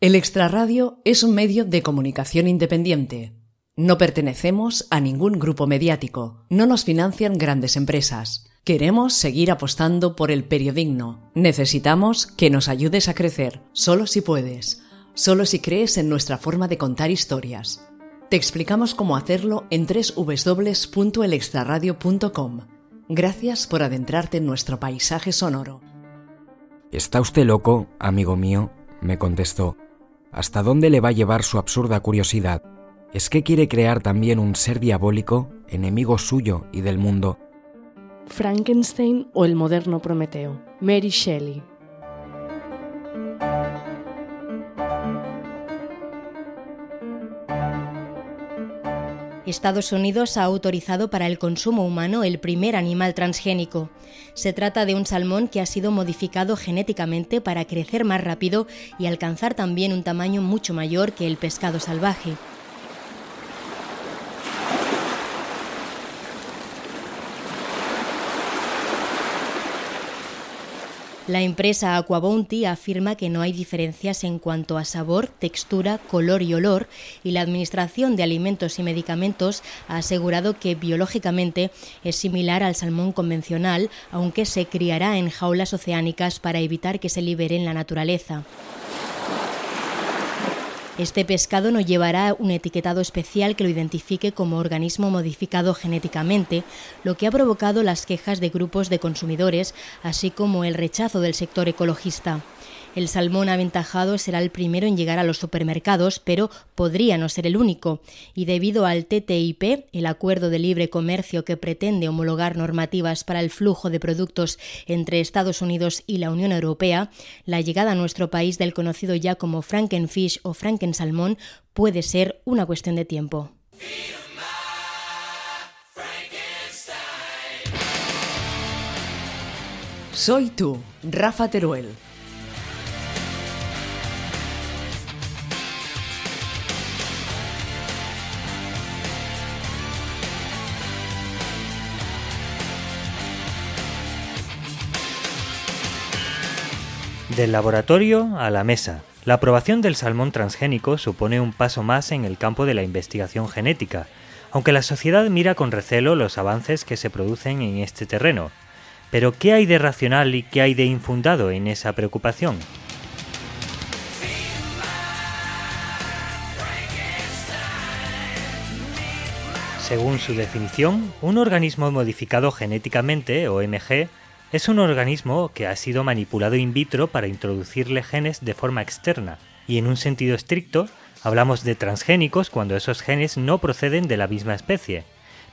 El Extraradio es un medio de comunicación independiente. No pertenecemos a ningún grupo mediático, no nos financian grandes empresas. Queremos seguir apostando por el periodismo. Necesitamos que nos ayudes a crecer, solo si puedes, solo si crees en nuestra forma de contar historias. Te explicamos cómo hacerlo en www.elextraradio.com. Gracias por adentrarte en nuestro paisaje sonoro. ¿Está usted loco, amigo mío? me contestó. ¿Hasta dónde le va a llevar su absurda curiosidad? ¿Es que quiere crear también un ser diabólico, enemigo suyo y del mundo? Frankenstein o el moderno Prometeo. Mary Shelley. Estados Unidos ha autorizado para el consumo humano el primer animal transgénico. Se trata de un salmón que ha sido modificado genéticamente para crecer más rápido y alcanzar también un tamaño mucho mayor que el pescado salvaje. La empresa Aquabounty afirma que no hay diferencias en cuanto a sabor, textura, color y olor y la Administración de Alimentos y Medicamentos ha asegurado que biológicamente es similar al salmón convencional, aunque se criará en jaulas oceánicas para evitar que se libere en la naturaleza. Este pescado no llevará un etiquetado especial que lo identifique como organismo modificado genéticamente, lo que ha provocado las quejas de grupos de consumidores, así como el rechazo del sector ecologista. El salmón aventajado será el primero en llegar a los supermercados, pero podría no ser el único. Y debido al TTIP, el acuerdo de libre comercio que pretende homologar normativas para el flujo de productos entre Estados Unidos y la Unión Europea, la llegada a nuestro país del conocido ya como Frankenfish o Frankensalmón puede ser una cuestión de tiempo. Soy tú, Rafa Teruel. Del laboratorio a la mesa. La aprobación del salmón transgénico supone un paso más en el campo de la investigación genética, aunque la sociedad mira con recelo los avances que se producen en este terreno. Pero ¿qué hay de racional y qué hay de infundado en esa preocupación? Según su definición, un organismo modificado genéticamente, o MG, es un organismo que ha sido manipulado in vitro para introducirle genes de forma externa, y en un sentido estricto, hablamos de transgénicos cuando esos genes no proceden de la misma especie.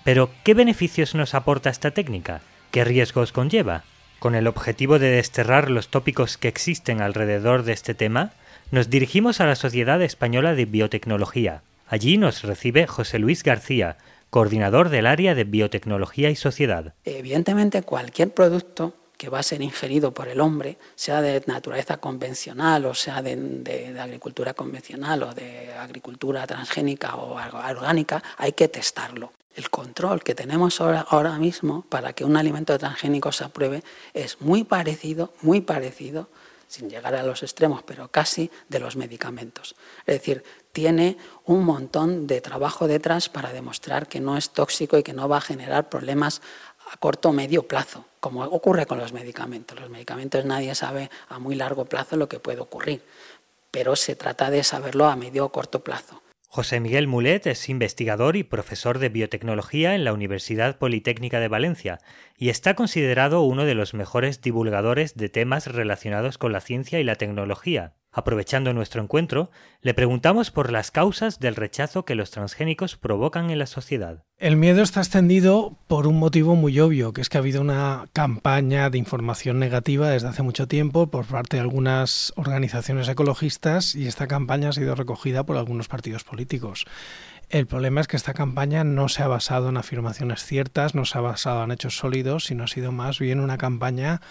Pero, ¿qué beneficios nos aporta esta técnica? ¿Qué riesgos conlleva? Con el objetivo de desterrar los tópicos que existen alrededor de este tema, nos dirigimos a la Sociedad Española de Biotecnología. Allí nos recibe José Luis García, coordinador del área de biotecnología y sociedad. Evidentemente, cualquier producto que va a ser ingerido por el hombre, sea de naturaleza convencional o sea de, agricultura convencional o de agricultura transgénica o orgánica, hay que testarlo. El control que tenemos ahora, ahora mismo para que un alimento transgénico se apruebe es muy parecido, muy parecido sin llegar a los extremos, pero casi de los medicamentos. Es decir, tiene un montón de trabajo detrás para demostrar que no es tóxico y que no va a generar problemas a corto o medio plazo, como ocurre con los medicamentos. Los medicamentos nadie sabe a muy largo plazo lo que puede ocurrir, pero se trata de saberlo a medio o corto plazo. José Miguel Mulet es investigador y profesor de biotecnología en la Universidad Politécnica de Valencia y está considerado uno de los mejores divulgadores de temas relacionados con la ciencia y la tecnología. Aprovechando nuestro encuentro, le preguntamos por las causas del rechazo que los transgénicos provocan en la sociedad. El miedo está extendido por un motivo muy obvio, que es que ha habido una campaña de información negativa desde hace mucho tiempo por parte de algunas organizaciones ecologistas y esta campaña ha sido recogida por algunos partidos políticos. El problema es que esta campaña no se ha basado en afirmaciones ciertas, no se ha basado en hechos sólidos, sino ha sido más bien una campaña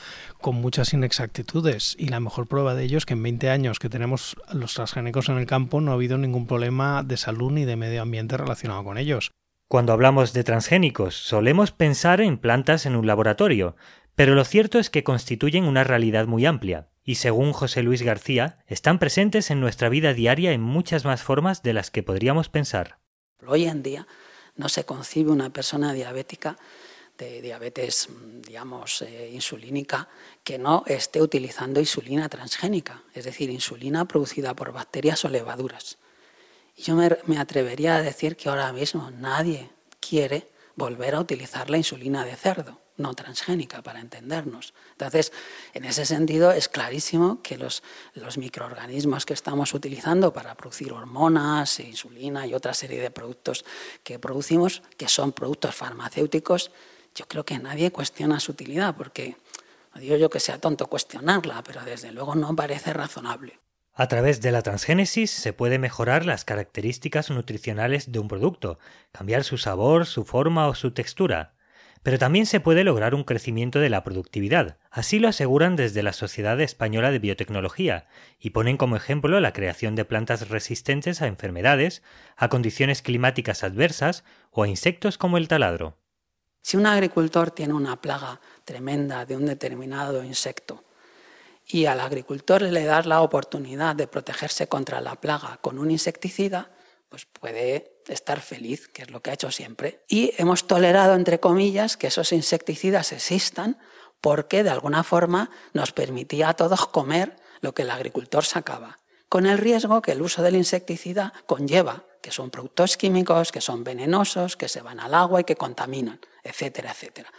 con muchas inexactitudes. Y la mejor prueba de ello es que en 20 años que tenemos los transgénicos en el campo no ha habido ningún problema de salud ni de medio ambiente relacionado con ellos. Cuando hablamos de transgénicos, solemos pensar en plantas en un laboratorio, Pero lo cierto es que constituyen una realidad muy amplia, y según José Luis García, están presentes en nuestra vida diaria en muchas más formas de las que podríamos pensar. Hoy en día no se concibe una persona diabética de diabetes, digamos, eh, insulínica, que no esté utilizando insulina transgénica, es decir, insulina producida por bacterias o levaduras. Y yo me atrevería a decir que ahora mismo nadie quiere volver a utilizar la insulina de cerdo no transgénica, para entendernos. Entonces, en ese sentido, es clarísimo que los, microorganismos que estamos utilizando para producir hormonas, insulina y otra serie de productos que producimos, que son productos farmacéuticos, yo creo que nadie cuestiona su utilidad, porque no digo yo que sea tonto cuestionarla, pero desde luego no parece razonable. A través de la transgénesis se puede mejorar las características nutricionales de un producto, cambiar su sabor, su forma o su textura. Pero también se puede lograr un crecimiento de la productividad. Así lo aseguran desde la Sociedad Española de Biotecnología y ponen como ejemplo la creación de plantas resistentes a enfermedades, a condiciones climáticas adversas o a insectos como el taladro. Si un agricultor tiene una plaga tremenda de un determinado insecto y al agricultor le da la oportunidad de protegerse contra la plaga con un insecticida, pues puede estar feliz, que es lo que ha hecho siempre. Y hemos tolerado, entre comillas, que esos insecticidas existan porque de alguna forma nos permitía a todos comer lo que el agricultor sacaba, con el riesgo que el uso del insecticida conlleva, que son productos químicos, que son venenosos, que se van al agua y que contaminan, etcétera, etcétera.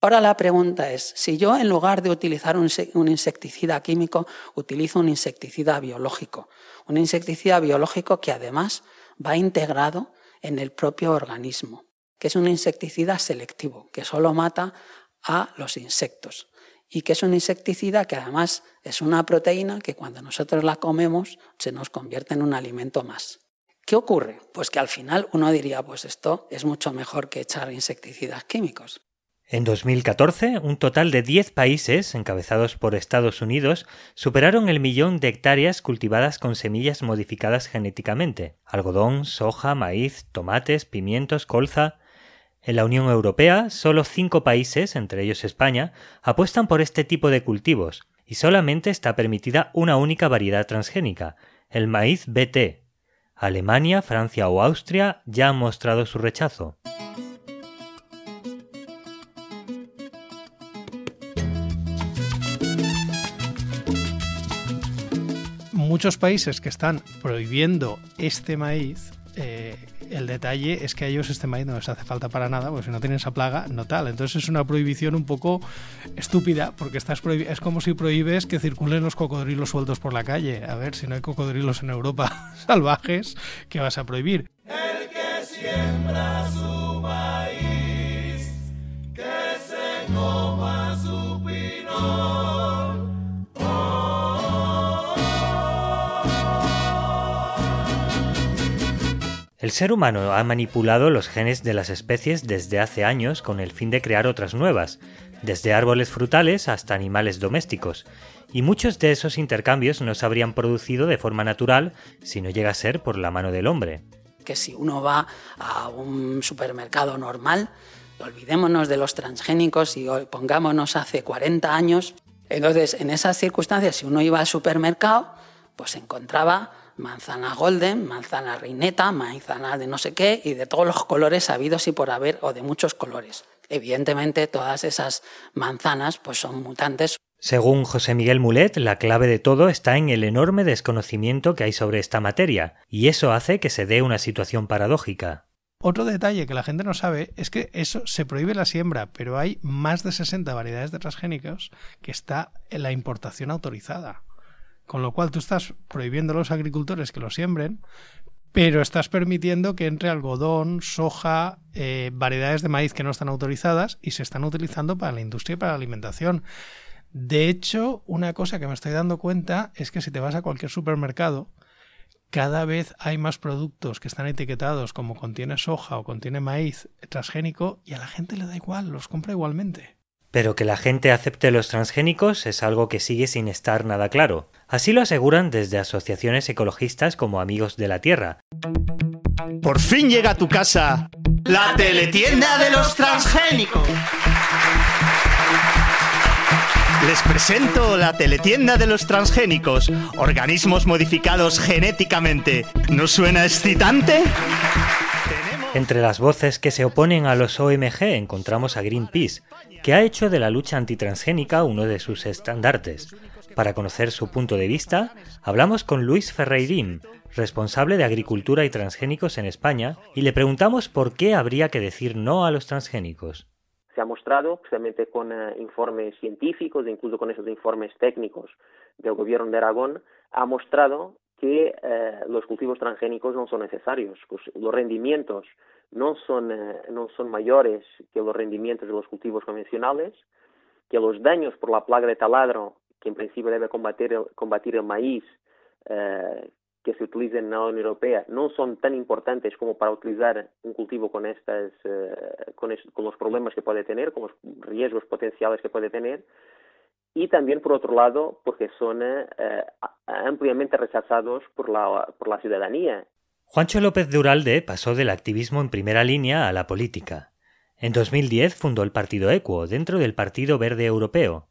Ahora la pregunta es, si yo en lugar de utilizar un insecticida químico, utilizo un insecticida biológico, un insecticida biológico que además va integrado en el propio organismo, que es un insecticida selectivo, que solo mata a los insectos y que es un insecticida que además es una proteína que cuando nosotros la comemos se nos convierte en un alimento más. ¿Qué ocurre? Pues que al final uno diría, pues esto es mucho mejor que echar insecticidas químicos. En 2014, un total de 10 países, encabezados por Estados Unidos, superaron el millón de hectáreas cultivadas con semillas modificadas genéticamente algodón, soja, maíz, tomates, pimientos, colza. En la Unión Europea, solo cinco países, entre ellos España, apuestan por este tipo de cultivos, y solamente está permitida una única variedad transgénica, el maíz BT. Alemania, Francia o Austria ya han mostrado su rechazo. Muchos países que están prohibiendo este maíz, eh, el detalle es que a ellos este maíz no les hace falta para nada, porque si no tienen esa plaga, no tal. Entonces es una prohibición un poco estúpida, porque estás es como si prohíbes que circulen los cocodrilos sueltos por la calle. A ver, si no hay cocodrilos en Europa salvajes, ¿qué vas a prohibir? El ser humano ha manipulado los genes de las especies desde hace años con el fin de crear otras nuevas, desde árboles frutales hasta animales domésticos, y muchos de esos intercambios no se habrían producido de forma natural si no llega a ser por la mano del hombre. Que si uno va a un supermercado normal, olvidémonos de los transgénicos y pongámonos hace 40 años, entonces en esas circunstancias si uno iba al supermercado, pues encontraba manzana golden, manzana reineta, manzana de no sé qué y de todos los colores habidos y por haber o de muchos colores. Evidentemente todas esas manzanas pues son mutantes. Según José Miguel Mulet, la clave de todo está en el enorme desconocimiento que hay sobre esta materia, y eso hace que se dé una situación paradójica. Otro detalle que la gente no sabe es que eso se prohíbe la siembra, pero hay más de 60 variedades de transgénicos que está en la importación autorizada. Con lo cual tú estás prohibiendo a los agricultores que lo siembren, pero estás permitiendo que entre algodón, soja, eh, variedades de maíz que no están autorizadas y se están utilizando para la industria y para la alimentación. De hecho, una cosa que me estoy dando cuenta es que si te vas a cualquier supermercado, cada vez hay más productos que están etiquetados como contiene soja o contiene maíz transgénico y a la gente le da igual, los compra igualmente. Pero que la gente acepte los transgénicos es algo que sigue sin estar nada claro. Así lo aseguran desde asociaciones ecologistas como Amigos de la Tierra. Por fin llega a tu casa la teletienda de los transgénicos. Les presento la teletienda de los transgénicos, organismos modificados genéticamente. ¿No suena excitante? Entre las voces que se oponen a los OMG encontramos a Greenpeace, que ha hecho de la lucha antitransgénica uno de sus estandartes. Para conocer su punto de vista, hablamos con Luis Ferreirín, responsable de Agricultura y Transgénicos en España, y le preguntamos por qué habría que decir no a los transgénicos. Se ha mostrado, especialmente con eh, informes científicos, incluso con esos informes técnicos del gobierno de Aragón, ha mostrado que eh, los cultivos transgénicos no son necesarios, pues los rendimientos no son, eh, no son mayores que los rendimientos de los cultivos convencionales, que los daños por la plaga de taladro, que en principio debe combatir el, combatir el maíz, eh, que se utiliza en la Unión Europea no son tan importantes como para utilizar un cultivo con estas con, con, los problemas que puede tener, con los riesgos potenciales que puede tener, y también por otro lado porque son eh, ampliamente rechazados por la, por la ciudadanía. Juancho López de Uralde pasó del activismo en primera línea a la política. En 2010 fundó el partido Equo dentro del Partido Verde Europeo,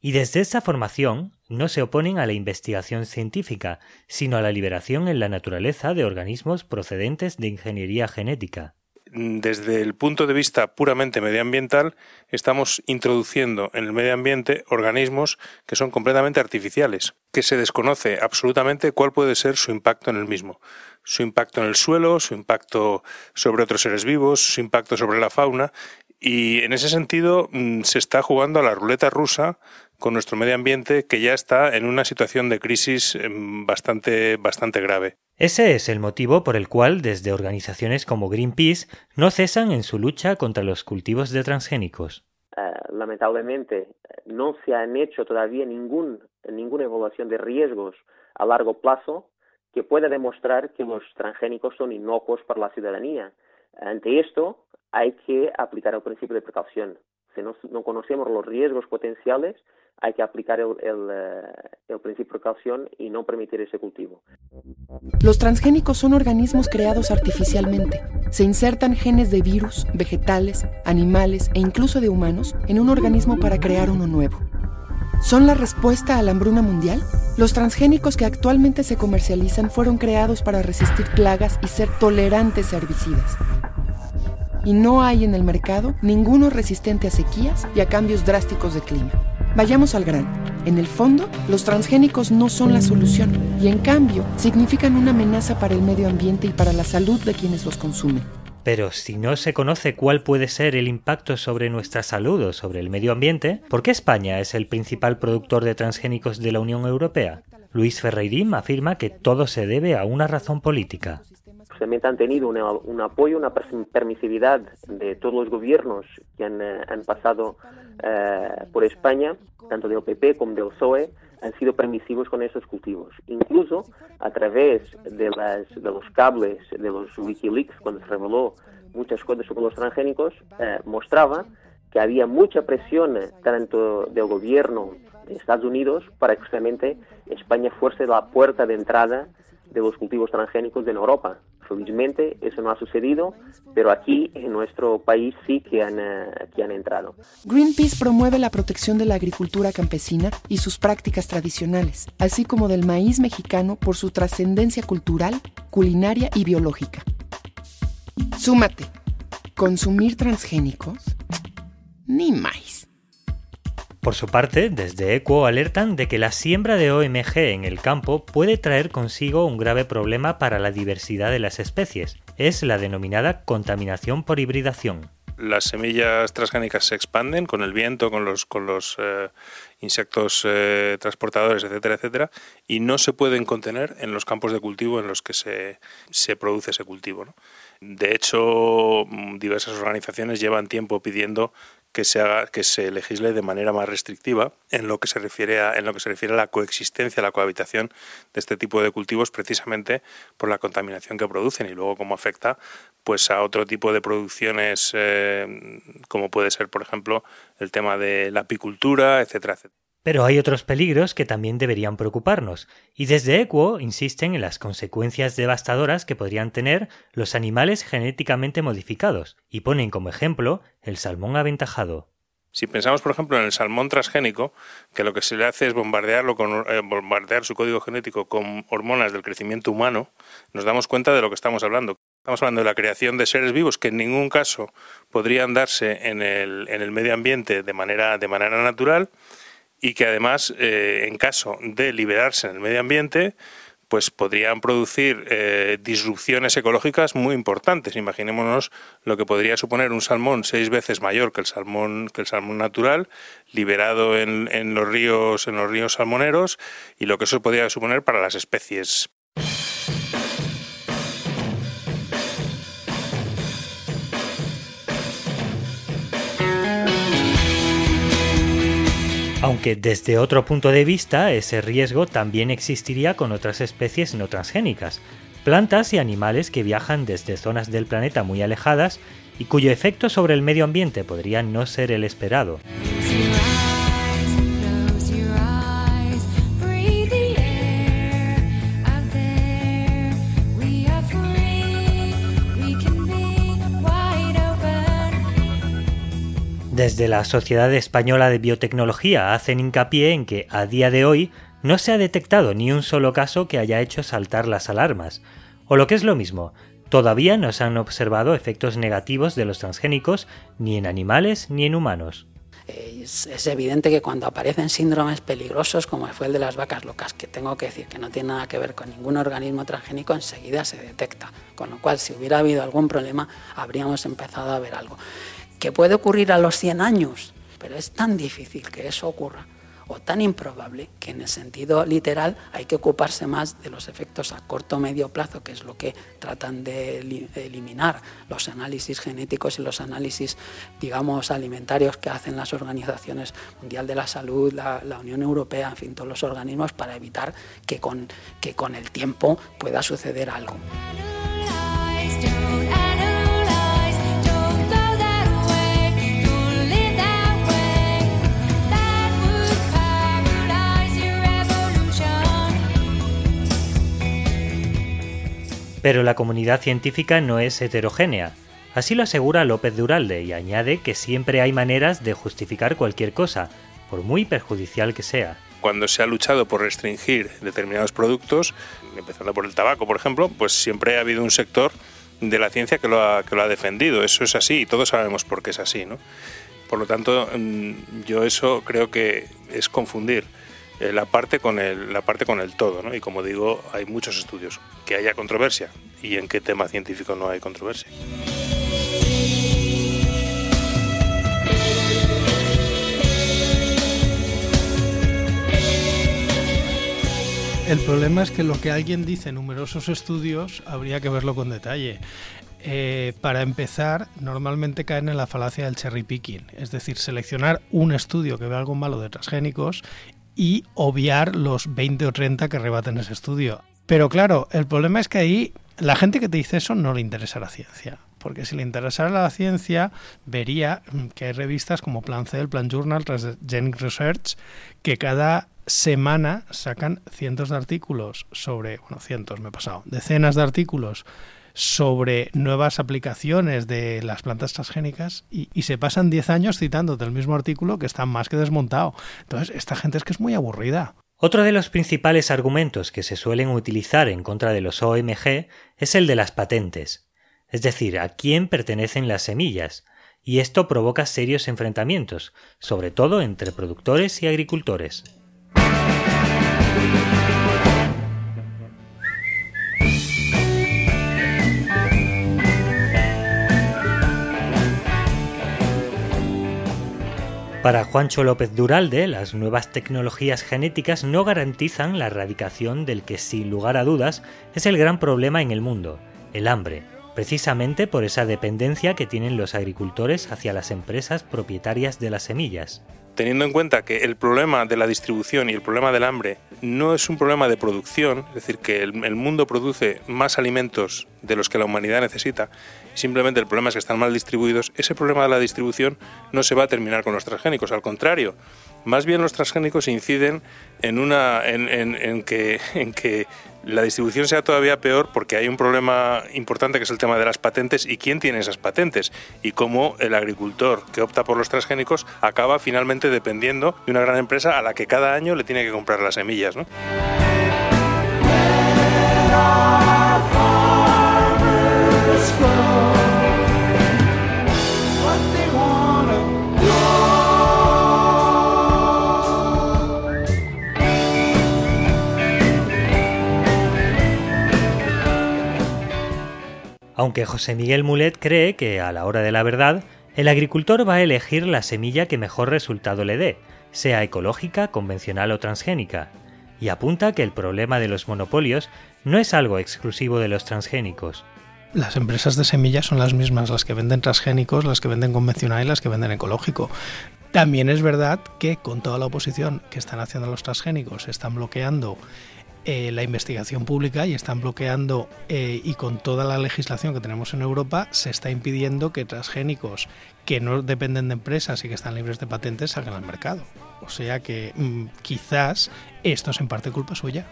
y desde esa formación no se oponen a la investigación científica, sino a la liberación en la naturaleza de organismos procedentes de ingeniería genética desde el punto de vista puramente medioambiental, estamos introduciendo en el medio ambiente organismos que son completamente artificiales, que se desconoce absolutamente cuál puede ser su impacto en el mismo. Su impacto en el suelo, su impacto sobre otros seres vivos, su impacto sobre la fauna. Y en ese sentido mm, se está jugando a la ruleta rusa con nuestro medio ambiente que ya está en una situación de crisis em, bastante, bastante grave. Ese es el motivo por el cual desde organizaciones como Greenpeace no cesan en su lucha contra los cultivos de transgénicos. Eh, lamentablemente no se han hecho todavía ningún, ninguna evaluación de riesgos a largo plazo que pueda demostrar que los transgénicos son inocuos para la ciudadanía. Ante esto hay que aplicar el principio de precaución. Si no conocemos los riesgos potenciales, hay que aplicar el, eh, el, principio de precaución y no permitir ese cultivo. Los transgénicos son organismos creados artificialmente. Se insertan genes de virus, vegetales, animales e incluso de humanos en un organismo para crear uno nuevo. ¿Son la respuesta a la hambruna mundial? Los transgénicos que actualmente se comercializan fueron creados para resistir plagas y ser tolerantes a herbicidas. Y no hay en el mercado ninguno resistente a sequías y a cambios drásticos de clima. Vayamos al grano. En el fondo, los transgénicos no son la solución y en cambio significan una amenaza para el medio ambiente y para la salud de quienes los consumen. Pero si no se conoce cuál puede ser el impacto sobre nuestra salud o sobre el medio ambiente, ¿por qué España es el principal productor de transgénicos de la Unión Europea? Luis Ferreirín afirma que todo se debe a una razón política realmente han tenido un apoyo, una permisividad de todos los gobiernos que han, eh, pasado eh, por España, tanto del PP como del PSOE, han sido permisivos con esos cultivos. Incluso a través de, las, de los cables de los Wikileaks, cuando se reveló muchas cosas sobre los transgénicos, eh, mostraba que había mucha presión tanto del gobierno de Estados Unidos para que justamente España fuese la puerta de entrada de los cultivos transgénicos en Europa. Felizmente eso no ha sucedido, pero aquí en nuestro país sí que han, eh, que han entrado. Greenpeace promueve la protección de la agricultura campesina y sus prácticas tradicionales, así como del maíz mexicano por su trascendencia cultural, culinaria y biológica. Súmate. ¿Consumir transgénicos? Ni más. Por su parte, desde ECO alertan de que la siembra de OMG en el campo puede traer consigo un grave problema para la diversidad de las especies. Es la denominada contaminación por hibridación. Las semillas transgénicas se expanden con el viento, con los, eh, insectos eh, transportadores, etcétera, etcétera, y no se pueden contener en los campos de cultivo en los que se, se produce ese cultivo. De hecho, mm, diversas organizaciones llevan tiempo pidiendo que se haga, que se legisle de manera más restrictiva en lo que se refiere a, en lo que se refiere a la coexistencia, a la cohabitación de este tipo de cultivos, precisamente por la contaminación que producen y luego cómo afecta pues a otro tipo de producciones eh, como puede ser, por ejemplo, el tema de la apicultura, etcétera, etcétera. Pero hay otros peligros que también deberían preocuparnos, y desde Equo insisten en las consecuencias devastadoras que podrían tener los animales genéticamente modificados, y ponen como ejemplo el salmón aventajado. Si pensamos, por ejemplo, en el salmón transgénico, que lo que se le hace es eh, bombardear su código genético con hormonas del crecimiento humano, nos damos cuenta de lo que estamos hablando. Estamos hablando de la creación de seres vivos que en ningún caso podrían darse en el, el medio ambiente de manera, de manera natural y que además, eh, en caso de liberarse en el medio ambiente, pues podrían producir eh, disrupciones ecológicas muy importantes. Imaginémonos lo que podría suponer un salmón seis veces mayor que el salmón que el salmón natural, liberado en, en los ríos en los ríos salmoneros y lo que eso podría suponer para las especies Aunque desde otro punto de vista ese riesgo también existiría con otras especies no transgénicas, plantas y animales que viajan desde zonas del planeta muy alejadas y cuyo efecto sobre el medio ambiente podría no ser el esperado. Desde la Sociedad Española de Biotecnología hacen hincapié en que a día de hoy no se ha detectado ni un solo caso que haya hecho saltar las alarmas, o lo que es lo mismo, todavía no se han observado efectos negativos de los transgénicos ni en animales ni en humanos. Es, evidente que cuando aparecen síndromes peligrosos como fue el de las vacas locas, que tengo que decir que no tiene nada que ver con ningún organismo transgénico, enseguida se detecta. Con lo cual, si hubiera habido algún problema, habríamos empezado a ver algo que puede ocurrir a los 100 años, pero es tan difícil que eso ocurra o tan improbable que en el sentido literal hay que ocuparse más de los efectos a corto o medio plazo, que es lo que tratan de eliminar los análisis genéticos y los análisis, digamos, alimentarios que hacen las organizaciones Mundial de la Salud, la, la Unión Europea, en fin, todos los organismos para evitar que con, que con el tiempo pueda suceder algo. Pero la comunidad científica no es heterogénea. Así lo asegura López Duralde y añade que siempre hay maneras de justificar cualquier cosa, por muy perjudicial que sea. Cuando se ha luchado por restringir determinados productos, empezando por el tabaco, por ejemplo, pues siempre ha habido un sector de la ciencia que lo ha, defendido. Eso es así y todos sabemos por qué es así. ¿no? Por lo tanto, mm, yo eso creo que es confundir eh, la parte con el la parte con el todo ¿no? y como digo hay muchos estudios que haya controversia y en qué tema científico no hay controversia El problema es que lo que alguien dice en numerosos estudios habría que verlo con detalle. Eh, para empezar, normalmente caen en la falacia del cherry picking, es decir, seleccionar un estudio que ve algo malo de transgénicos y obviar los 20 o 30 que rebaten ese estudio. Pero claro, el problema es que ahí la gente que te dice eso no le interesa la ciencia. Porque si le interesara la ciencia, vería que hay revistas como Plan C, Plan Journal, Transgenic Research, que cada semana sacan cientos de artículos sobre, bueno, cientos me he pasado, decenas de artículos sobre nuevas aplicaciones de las plantas transgénicas y, se pasan 10 años citando del mismo artículo que está más que desmontado. Entonces, esta gente es que es muy aburrida. Otro de los principales argumentos que se suelen utilizar en contra de los OMG es el de las patentes, es decir, a quién pertenecen las semillas, y esto provoca serios enfrentamientos, sobre todo entre productores y agricultores. Para Juancho López Duralde, las nuevas tecnologías genéticas no garantizan la erradicación del que sin lugar a dudas es el gran problema en el mundo, el hambre, precisamente por esa dependencia que tienen los agricultores hacia las empresas propietarias de las semillas teniendo en cuenta que el problema de la distribución y el problema del hambre no es un problema de producción, es decir, que el, mundo produce más alimentos de los que la humanidad necesita, simplemente el problema es que están mal distribuidos, ese problema de la distribución no se va a terminar con los transgénicos, al contrario, más bien los transgénicos inciden en, una, en, que, en que la distribución sea todavía peor porque hay un problema importante que es el tema de las patentes y quién tiene esas patentes y cómo el agricultor que opta por los transgénicos acaba finalmente dependiendo de una gran empresa a la que cada año le tiene que comprar las semillas. ¿no? Aunque José Miguel Mulet cree que, a la hora de la verdad, el agricultor va a elegir la semilla que mejor resultado le dé, sea ecológica, convencional o transgénica, y apunta que el problema de los monopolios no es algo exclusivo de los transgénicos. Las empresas de semillas son las mismas, las que venden transgénicos, las que venden convencional y las que venden ecológico. También es verdad que con toda la oposición que están haciendo los transgénicos, están bloqueando eh, la investigación pública y están bloqueando eh, y con toda la legislación que tenemos en Europa se está impidiendo que transgénicos que no dependen de empresas y que están libres de patentes salgan al mercado. O sea que mm, quizás esto es en parte culpa suya.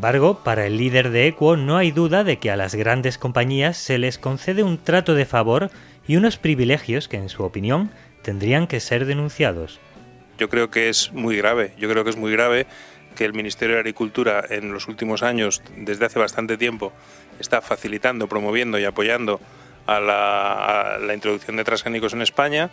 Embargo, para el líder de Equo no hay duda de que a las grandes compañías se les concede un trato de favor y unos privilegios que, en su opinión, tendrían que ser denunciados. Yo creo que es muy grave, yo creo que es muy grave que el Ministerio de Agricultura en los últimos años, desde hace bastante tiempo, está facilitando, promoviendo y apoyando a la, a la introducción de transgénicos en España,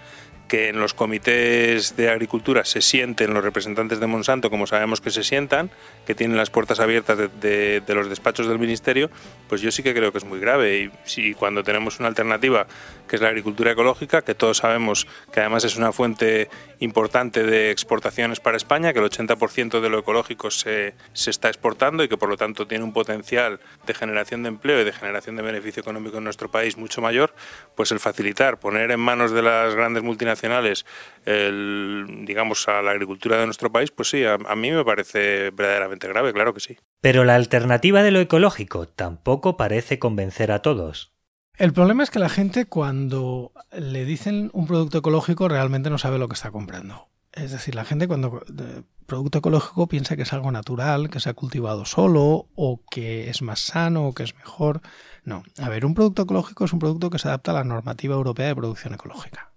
que en los comités de agricultura se sienten los representantes de Monsanto, como sabemos que se sientan, que tienen las puertas abiertas de, los despachos del ministerio, pues yo sí que creo que es muy grave. Y si cuando tenemos una alternativa, que es la agricultura ecológica, que todos sabemos que además es una fuente importante de exportaciones para España, que el 80% de lo ecológico se, se está exportando y que por lo tanto tiene un potencial de generación de empleo y de generación de beneficio económico en nuestro país mucho mayor, pues el facilitar, poner en manos de las grandes multinacionales, el, digamos, a la agricultura de nuestro país, pues sí, a, mí me parece verdaderamente grave, claro que sí. Pero la alternativa de lo ecológico tampoco parece convencer a todos. El problema es que la gente cuando le dicen un producto ecológico realmente no sabe lo que está comprando. Es decir, la gente cuando producto ecológico piensa que es algo natural, que se ha cultivado solo o que es más sano o que es mejor. No, a ver, un producto ecológico es un producto que se adapta a la normativa europea de producción ecológica,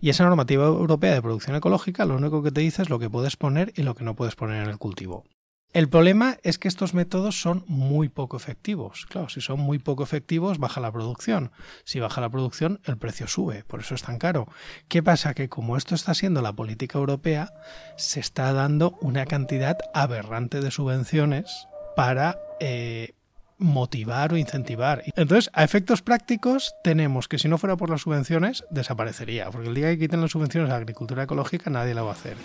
Y esa normativa europea de producción ecológica lo único que te dice es lo que puedes poner y lo que no puedes poner en el cultivo. El problema es que estos métodos son muy poco efectivos. Claro, si son muy poco efectivos, baja la producción. Si baja la producción, el precio sube, por eso es tan caro. ¿Qué pasa? Que como esto está siendo la política europea, se está dando una cantidad aberrante de subvenciones para eh, motivar o incentivar. Entonces, a efectos prácticos, tenemos que si no fuera por las subvenciones, desaparecería, porque el día que quiten las subvenciones a la agricultura ecológica, nadie la va a hacer.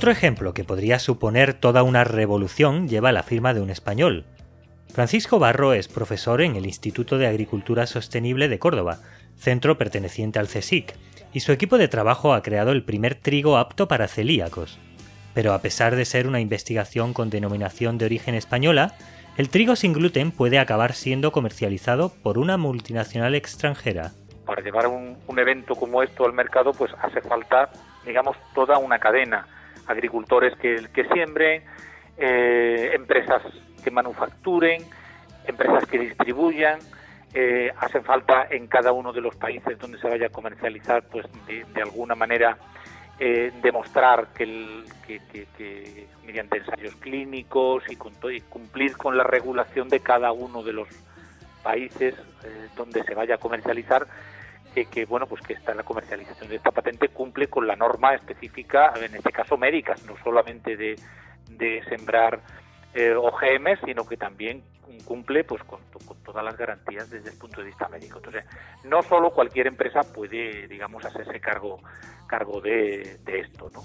Otro ejemplo que podría suponer toda una revolución lleva la firma de un español. Francisco Barro es profesor en el Instituto de Agricultura Sostenible de Córdoba, centro perteneciente al CSIC, y su equipo de trabajo ha creado el primer trigo apto para celíacos. Pero a pesar de ser una investigación con denominación de origen española, el trigo sin gluten puede acabar siendo comercializado por una multinacional extranjera. Para llevar un, un evento como esto al mercado, pues hace falta, digamos, toda una cadena agricultores que, que siembren, eh, empresas que manufacturen, empresas que distribuyan. Eh, hacen falta en cada uno de los países donde se vaya a comercializar, pues de, alguna manera eh, demostrar que, que, mediante ensayos clínicos y, cumplir con la regulación de cada uno de los países eh, donde se vaya a comercializar que, bueno pues que esta la comercialización de esta patente cumple con la norma específica en este caso médicas no solamente de, de sembrar eh, OGM sino que también cumple pues con, todas las garantías desde el punto de vista médico. Entonces no solo cualquier empresa puede digamos hacerse cargo cargo de, de esto ¿no?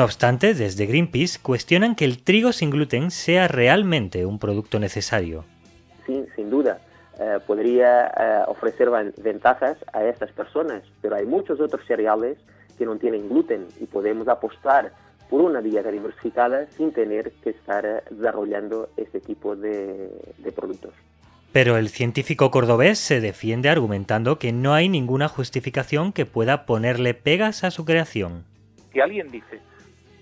No obstante, desde Greenpeace cuestionan que el trigo sin gluten sea realmente un producto necesario. Sí, sin duda. Eh, podría eh, ofrecer ventajas a estas personas, pero hay muchos otros cereales que no tienen gluten y podemos apostar por una dieta diversificada sin tener que estar eh, desarrollando este tipo de, de productos. Pero el científico cordobés se defiende argumentando que no hay ninguna justificación que pueda ponerle pegas a su creación. Si alguien dice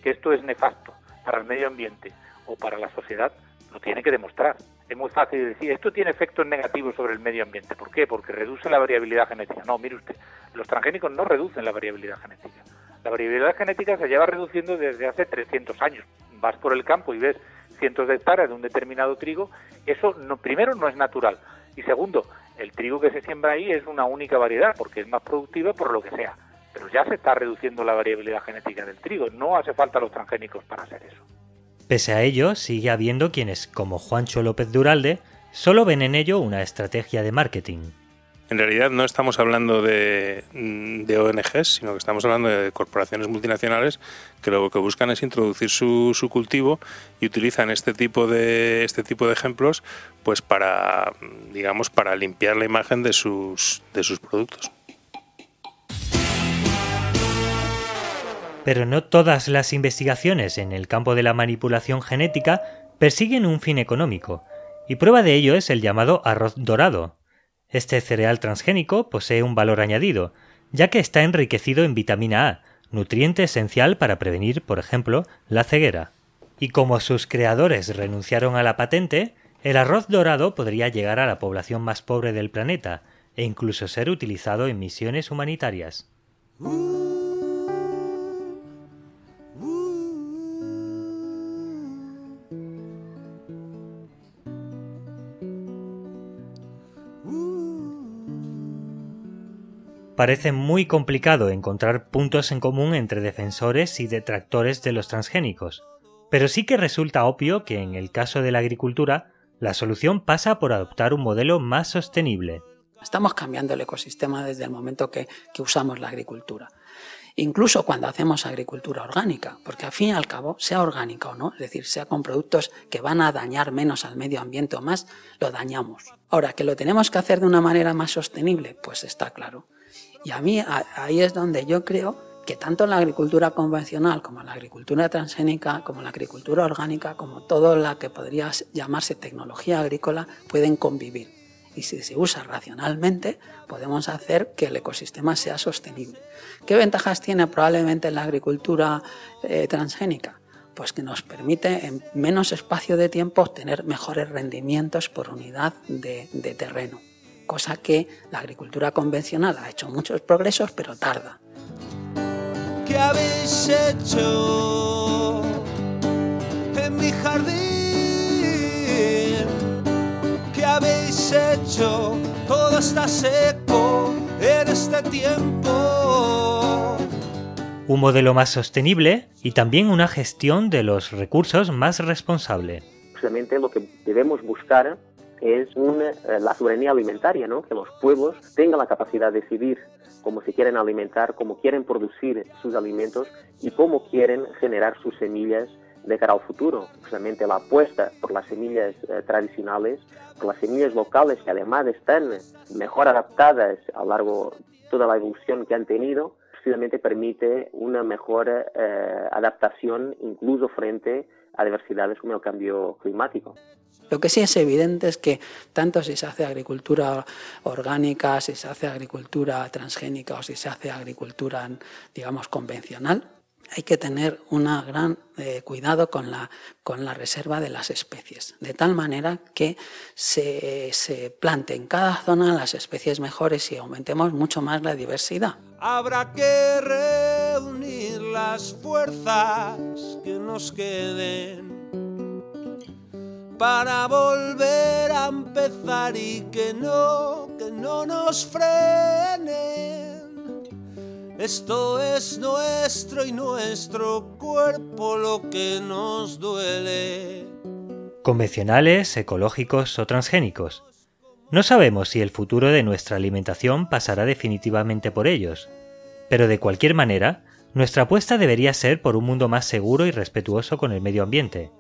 esto es nefasto para el medio ambiente o para la sociedad, lo tiene que demostrar es muy fácil decir, esto tiene efectos negativos sobre el medio ambiente. ¿Por qué? Porque reduce la variabilidad genética. No, mire usted, los transgénicos no reducen la variabilidad genética. La variabilidad genética se lleva reduciendo desde hace 300 años. Vas por el campo y ves cientos de hectáreas de un determinado trigo, eso no, primero no es natural y segundo, el trigo que se siembra ahí es una única variedad porque es más productiva por lo que sea. Pero ya se está reduciendo la variabilidad genética del trigo, no hace falta los transgénicos para hacer eso. Pese a ello, sigue habiendo quienes, como Juancho López Duralde, solo ven en ello una estrategia de marketing. En realidad no estamos hablando de, de, ONGs, sino que estamos hablando de corporaciones multinacionales que lo que buscan es introducir su, su, cultivo y utilizan este tipo de este tipo de ejemplos, pues para digamos para limpiar la imagen de sus de sus productos. Pero no todas las investigaciones en el campo de la manipulación genética persiguen un fin económico, y prueba de ello es el llamado arroz dorado. Este cereal transgénico posee un valor añadido, ya que está enriquecido en vitamina A, nutriente esencial para prevenir, por ejemplo, la ceguera. Y como sus creadores renunciaron a la patente, el arroz dorado podría llegar a la población más pobre del planeta e incluso ser utilizado en misiones humanitarias. Parece muy complicado encontrar puntos en común entre defensores y detractores de los transgénicos, pero sí que resulta obvio que en el caso de la agricultura, la solución pasa por adoptar un modelo más sostenible. Estamos cambiando el ecosistema desde el momento que, usamos la agricultura. Incluso cuando hacemos agricultura orgánica, porque al fin y al cabo, sea orgánica o no, es decir, sea con productos que van a dañar menos al medio ambiente o más, lo dañamos. Ahora, que lo tenemos que hacer de una manera más sostenible, pues está claro. Y a mí ahí es donde yo creo que tanto la agricultura convencional como la agricultura transgénica, como la agricultura orgánica, como todo la que podría llamarse tecnología agrícola, pueden convivir. Y si se usa racionalmente, podemos hacer que el ecosistema sea sostenible. ¿Qué ventajas tiene probablemente la agricultura eh, transgénica? Pues que nos permite en menos espacio de tiempo obtener mejores rendimientos por unidad de terreno cosa que la agricultura convencional ha hecho muchos progresos, pero tarda. ¿Qué habéis hecho en mi jardín? ¿Qué habéis hecho? Todo está seco en este tiempo. Un modelo más sostenible y también una gestión de los recursos más responsable. Precisamente lo que debemos buscar es una, eh, la soberanía alimentaria, ¿no? que los pueblos tengan la capacidad de decidir cómo se quieren alimentar, cómo quieren producir sus alimentos y cómo quieren generar sus semillas de cara al futuro. Precisamente la apuesta por las semillas eh, tradicionales, por las semillas locales que además están mejor adaptadas a lo largo toda la evolución que han tenido, precisamente permite una mejor eh, adaptación incluso frente adversidades como el cambio climático. Lo que sí es evidente es que tanto si se hace agricultura orgánica, si se hace agricultura transgénica o si se hace agricultura, digamos, convencional, hay que tener un gran eh, cuidado con la, con la reserva de las especies, de tal manera que se, se plante en cada zona las especies mejores y aumentemos mucho más la diversidad. Habrá que reunir fuerzas que nos queden para volver a empezar y que no, que no nos frenen. Esto es nuestro y nuestro cuerpo lo que nos duele. Convencionales, ecológicos o transgénicos. No sabemos si el futuro de nuestra alimentación pasará definitivamente por ellos, pero de cualquier manera, nuestra apuesta debería ser por un mundo más seguro y respetuoso con el medio ambiente,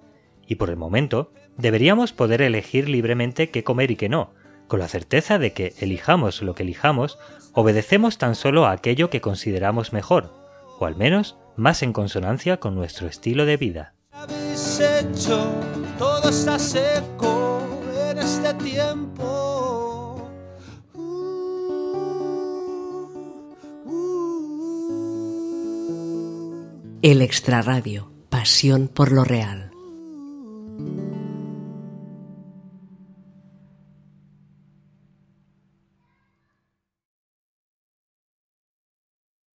y por el momento deberíamos poder elegir libremente qué comer y qué no, con la certeza de que, elijamos lo que elijamos, obedecemos tan solo a aquello que consideramos mejor, o al menos más en consonancia con nuestro estilo de vida. El extrarradio, pasión por lo real.